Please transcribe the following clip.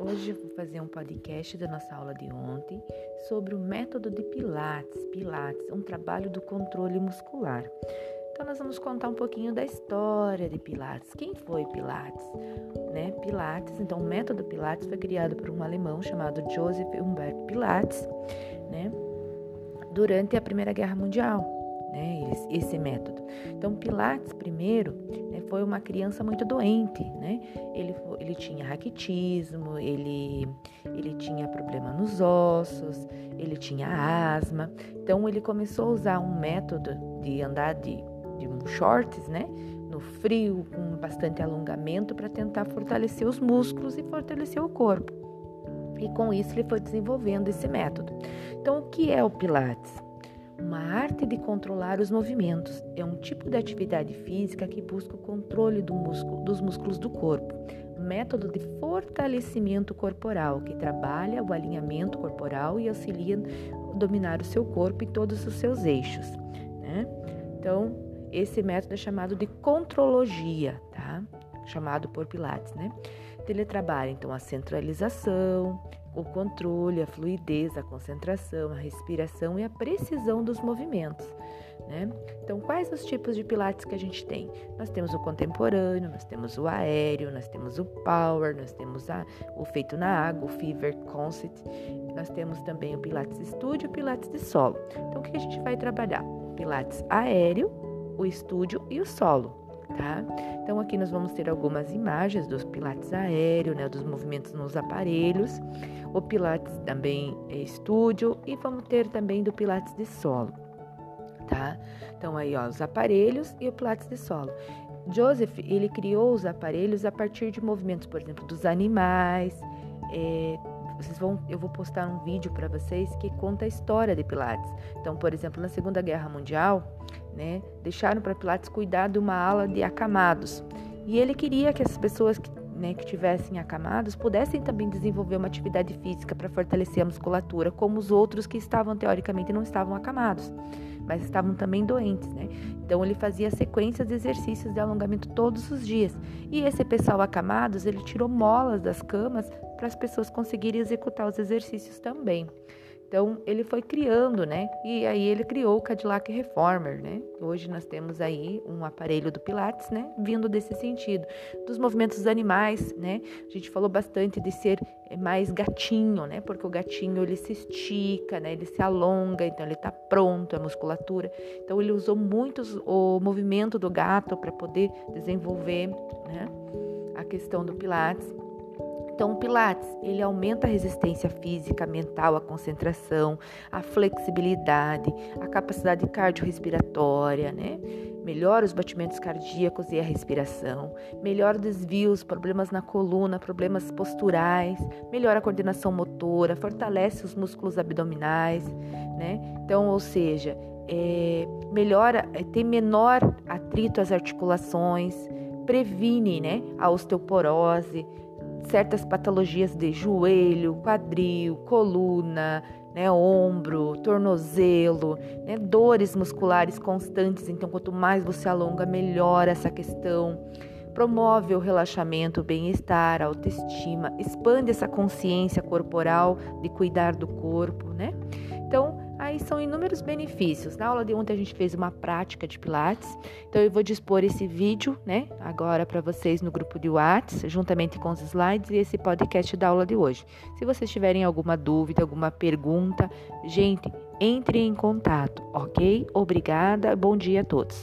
Hoje vou fazer um podcast da nossa aula de ontem sobre o método de Pilates. Pilates, um trabalho do controle muscular. Então nós vamos contar um pouquinho da história de Pilates. Quem foi Pilates? Né? Pilates, então o método Pilates foi criado por um alemão chamado Joseph Humbert Pilates, né? Durante a Primeira Guerra Mundial né, esse método. Então, Pilates, primeiro, né, foi uma criança muito doente, né? Ele, ele tinha raquitismo, ele, ele tinha problema nos ossos, ele tinha asma. Então, ele começou a usar um método de andar de, de shorts, né? No frio, com bastante alongamento, para tentar fortalecer os músculos e fortalecer o corpo. E com isso, ele foi desenvolvendo esse método. Então, o que é o Pilates? Uma arte de controlar os movimentos é um tipo de atividade física que busca o controle do músculo, dos músculos do corpo. Método de fortalecimento corporal que trabalha o alinhamento corporal e auxilia a dominar o seu corpo e todos os seus eixos. Né? Então, esse método é chamado de contrologia, tá? Chamado por Pilates, né? Ele trabalha então a centralização, o controle, a fluidez, a concentração, a respiração e a precisão dos movimentos. Né? Então, quais os tipos de pilates que a gente tem? Nós temos o contemporâneo, nós temos o aéreo, nós temos o power, nós temos a, o feito na água, o fever concept, nós temos também o pilates estúdio e o pilates de solo. Então, o que a gente vai trabalhar? Pilates aéreo, o estúdio e o solo tá? Então aqui nós vamos ter algumas imagens dos pilates aéreo, né, dos movimentos nos aparelhos, o pilates também é estúdio e vamos ter também do pilates de solo, tá? Então aí, ó, os aparelhos e o pilates de solo. Joseph, ele criou os aparelhos a partir de movimentos, por exemplo, dos animais, é, vocês vão, eu vou postar um vídeo para vocês que conta a história de Pilates. Então, por exemplo, na Segunda Guerra Mundial, né, deixaram para Pilates cuidar de uma ala de acamados. E ele queria que as pessoas que, né, que tivessem acamados pudessem também desenvolver uma atividade física para fortalecer a musculatura, como os outros que estavam teoricamente não estavam acamados mas estavam também doentes, né? Então ele fazia sequências de exercícios de alongamento todos os dias. E esse pessoal acamados, ele tirou molas das camas para as pessoas conseguirem executar os exercícios também. Então ele foi criando, né? E aí ele criou o Cadillac Reformer, né? Hoje nós temos aí um aparelho do Pilates, né? Vindo desse sentido, dos movimentos dos animais, né? A gente falou bastante de ser mais gatinho, né? Porque o gatinho ele se estica, né? Ele se alonga, então ele tá pronto, a musculatura. Então ele usou muito o movimento do gato para poder desenvolver, né? A questão do Pilates. Então, o Pilates, ele aumenta a resistência física, mental, a concentração, a flexibilidade, a capacidade cardiorrespiratória, né? Melhora os batimentos cardíacos e a respiração, melhora desvios, problemas na coluna, problemas posturais, melhora a coordenação motora, fortalece os músculos abdominais, né? Então, ou seja, é, melhora, é, tem menor atrito às articulações, previne, né, a osteoporose, certas patologias de joelho, quadril, coluna, né, ombro, tornozelo, né, dores musculares constantes. Então, quanto mais você alonga, melhor essa questão. Promove o relaxamento, bem-estar, a autoestima, expande essa consciência corporal de cuidar do corpo, né? Então, Aí são inúmeros benefícios. Na aula de ontem a gente fez uma prática de Pilates, então eu vou dispor esse vídeo, né, agora para vocês no grupo de WhatsApp, juntamente com os slides e esse podcast da aula de hoje. Se vocês tiverem alguma dúvida, alguma pergunta, gente, entre em contato, ok? Obrigada, bom dia a todos.